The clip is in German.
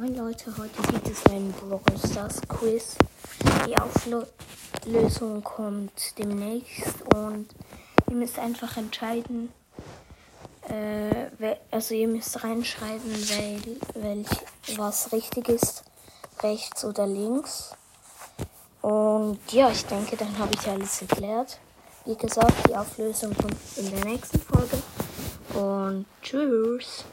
Moin Leute, heute gibt es ein Brawl Stars Quiz. Die Auflösung kommt demnächst und ihr müsst einfach entscheiden, äh, also ihr müsst reinschreiben, wel, welch, was richtig ist, rechts oder links. Und ja, ich denke, dann habe ich alles erklärt. Wie gesagt, die Auflösung kommt in der nächsten Folge. Und tschüss.